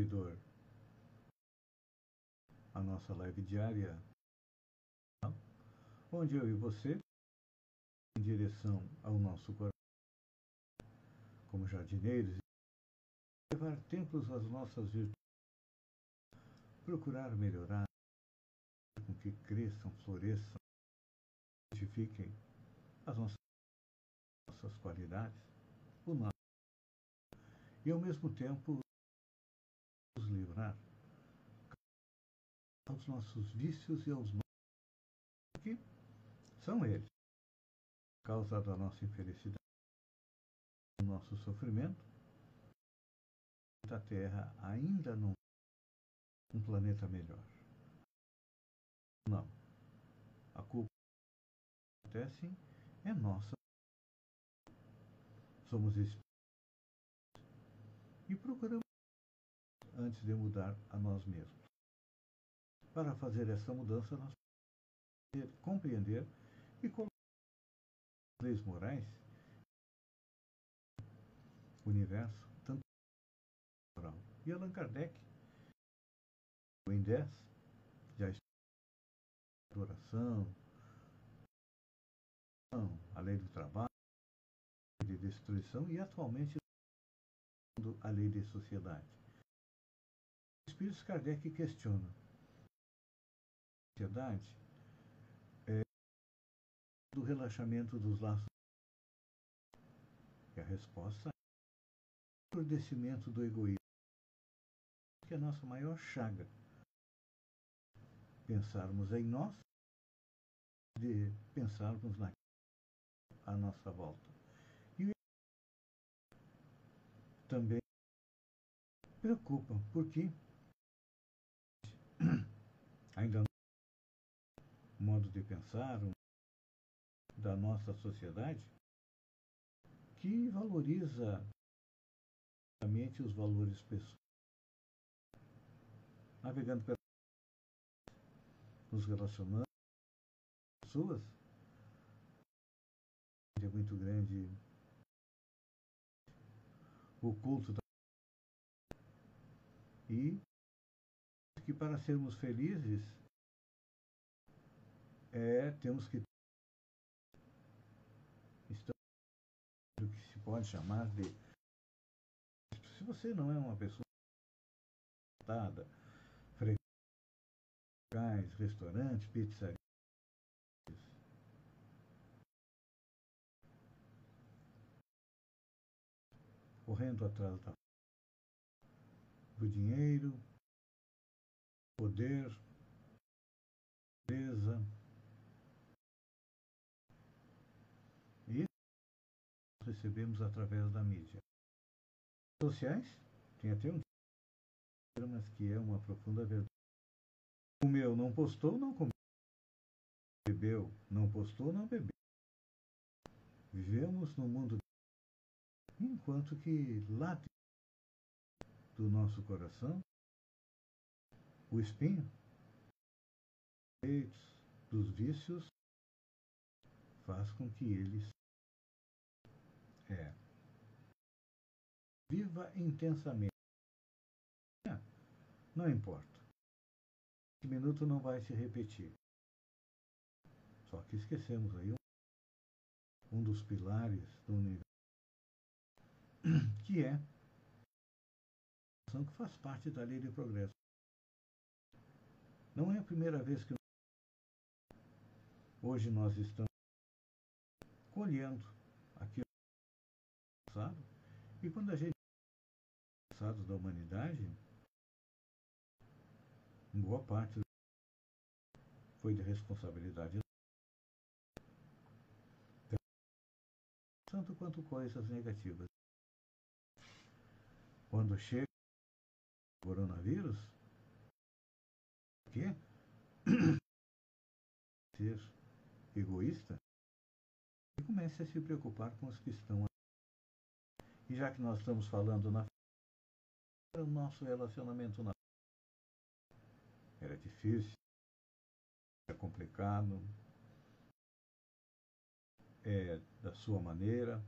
Seguidor. A nossa live diária, onde eu e você, em direção ao nosso coração, como jardineiros, levar templos às nossas virtudes, procurar melhorar, com que cresçam, floresçam, identifiquem as nossas, nossas qualidades, o nosso e ao mesmo tempo nos livrar. Aos nossos vícios e aos nossos que são eles causa da nossa infelicidade do nosso sofrimento. Da Terra ainda não um planeta melhor. Não. A culpa acontece é nossa. Somos espíritos e procuramos antes de mudar a nós mesmos. Para fazer essa mudança, nós precisamos compreender e colocar as leis morais o universo, tanto moral. E Allan Kardec, em 10, já estudou oração, a lei do trabalho, de destruição e atualmente a lei de sociedade. O Espírito Kardec questiona. A sociedade é do relaxamento dos laços. E a resposta é o descimento do egoísmo, que é a nossa maior chaga. Pensarmos em nós, de pensarmos na a nossa volta. também preocupa, porque ainda não modo de pensar da nossa sociedade que valoriza os valores pessoais. Navegando pelas nos relacionando com pessoas é muito grande o culto da e que para sermos felizes é, temos que estar o que se pode chamar de se você não é uma pessoa frequentada, restaurantes, pizzarias, correndo atrás da, do dinheiro, poder, beleza. E recebemos através da mídia. Sociais, tem até um mas que é uma profunda verdade. O meu não postou, não comeu. Bebeu, não postou, não bebeu. Vivemos no mundo enquanto que lá do nosso coração, o espinho, dos vícios, faz com que eles é, viva intensamente. Não importa. Esse minuto não vai se repetir. Só que esquecemos aí um, um dos pilares do universo que é que faz parte da lei de progresso. Não é a primeira vez que hoje nós estamos colhendo aquilo passado e quando a gente passado da humanidade, boa parte foi de responsabilidade tanto quanto coisas negativas. quando chega o coronavírus, quê? ser egoísta? E comece a se preocupar com os que estão e já que nós estamos falando na o nosso relacionamento na era difícil, era complicado, é da sua maneira,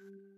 you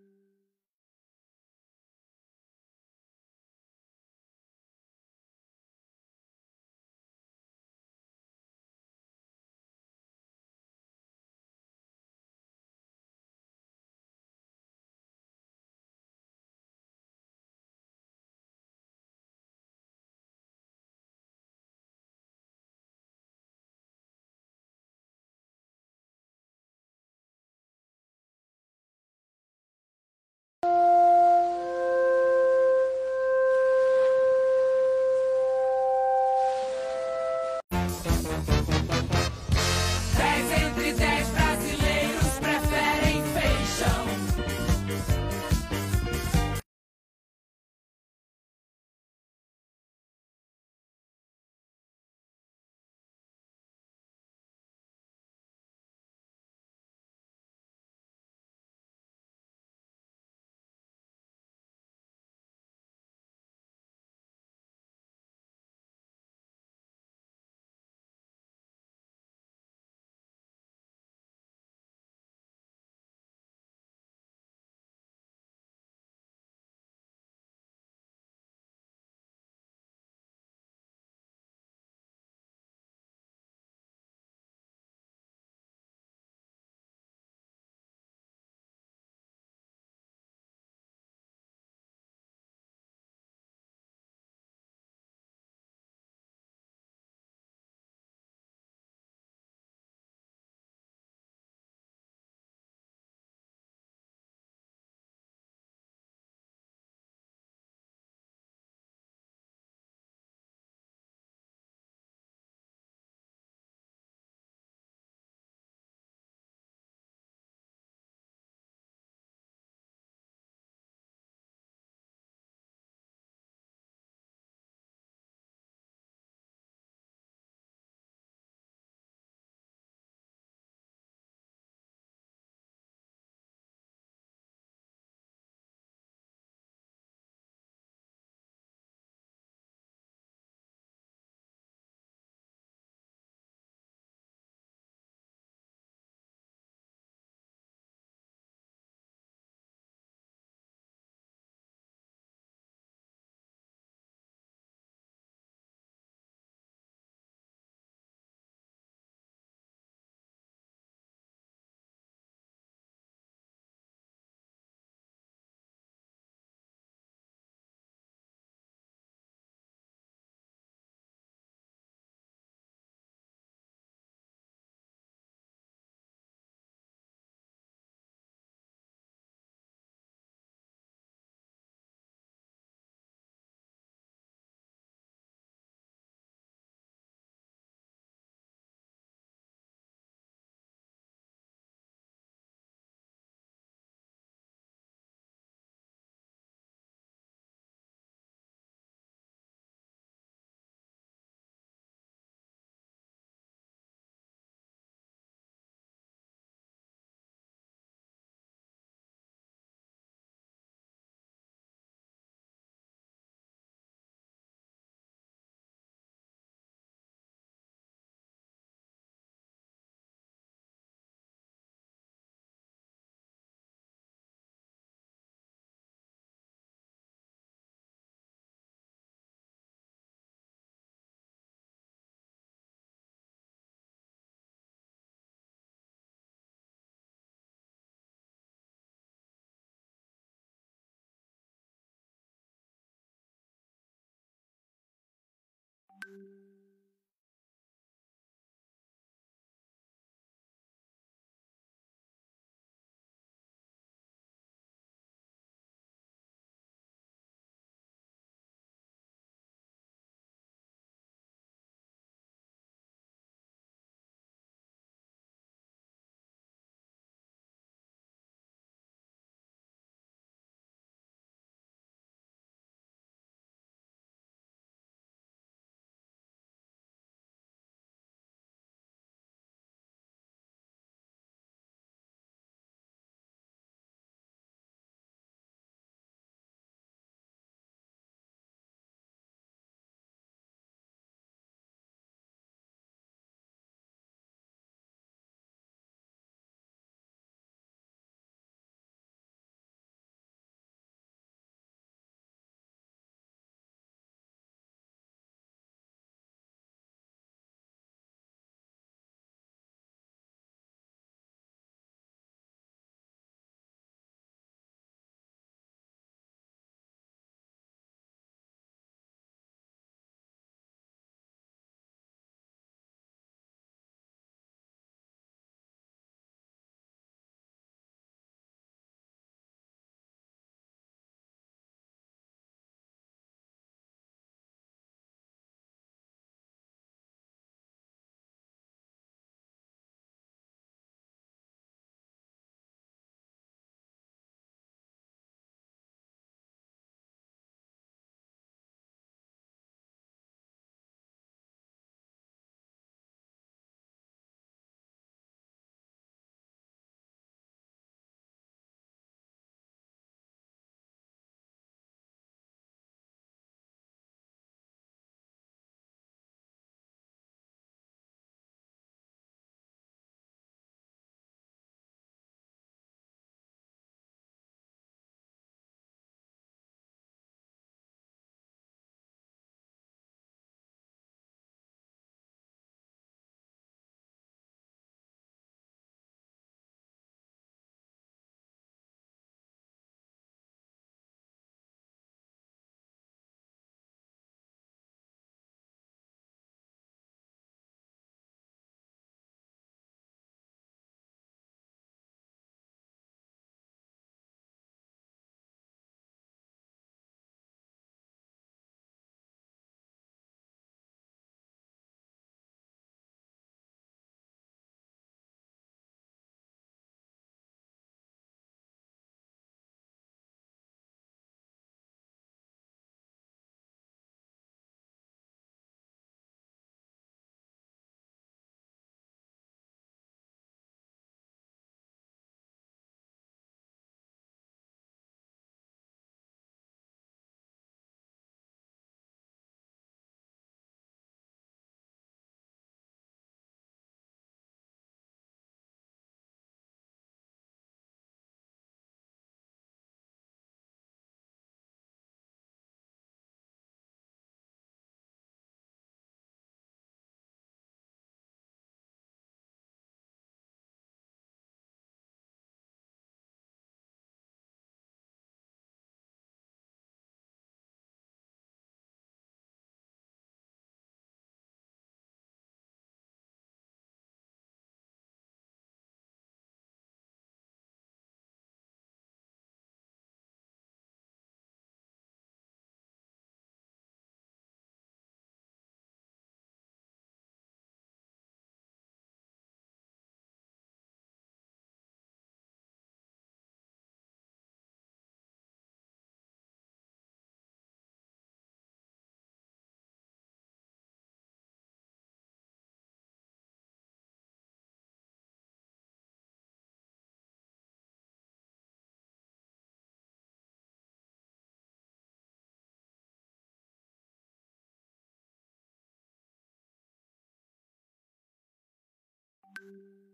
Thank you. Thank you.